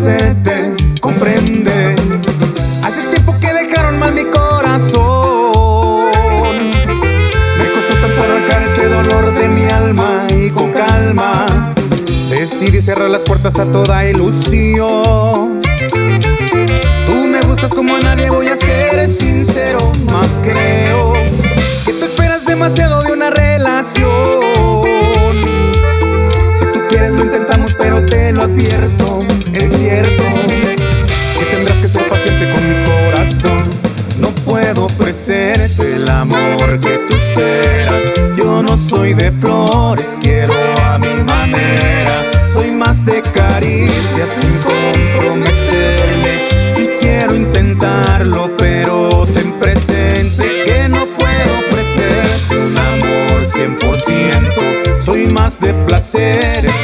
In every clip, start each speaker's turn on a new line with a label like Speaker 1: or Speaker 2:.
Speaker 1: hacerte comprender. Hace tiempo que dejaron mal mi corazón. Me costó tanto arrancar ese dolor de mi alma y con calma decidí cerrar las puertas a toda ilusión. Tú me gustas como a nadie, voy a ser sincero, más que amor que tú esperas. Yo no soy de flores, quiero a mi manera. Soy más de caricias sin comprometerme. Si quiero intentarlo, pero ten presente que no puedo ofrecerte un amor 100%. Soy más de placeres,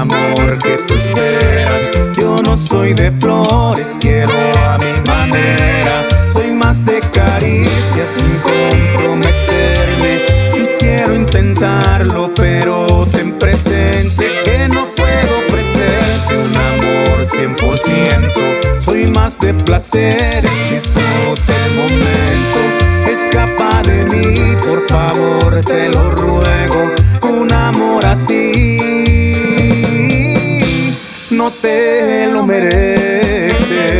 Speaker 1: amor que tú esperas. Yo no soy de flores, quiero a mi manera. Soy más de caricias sin comprometerme. Si quiero intentarlo, pero ten presente que no puedo ofrecerte un amor 100%. Soy más de placeres, disfruta el momento. Escapa de mí, por favor, te lo ruego. te lo mereces.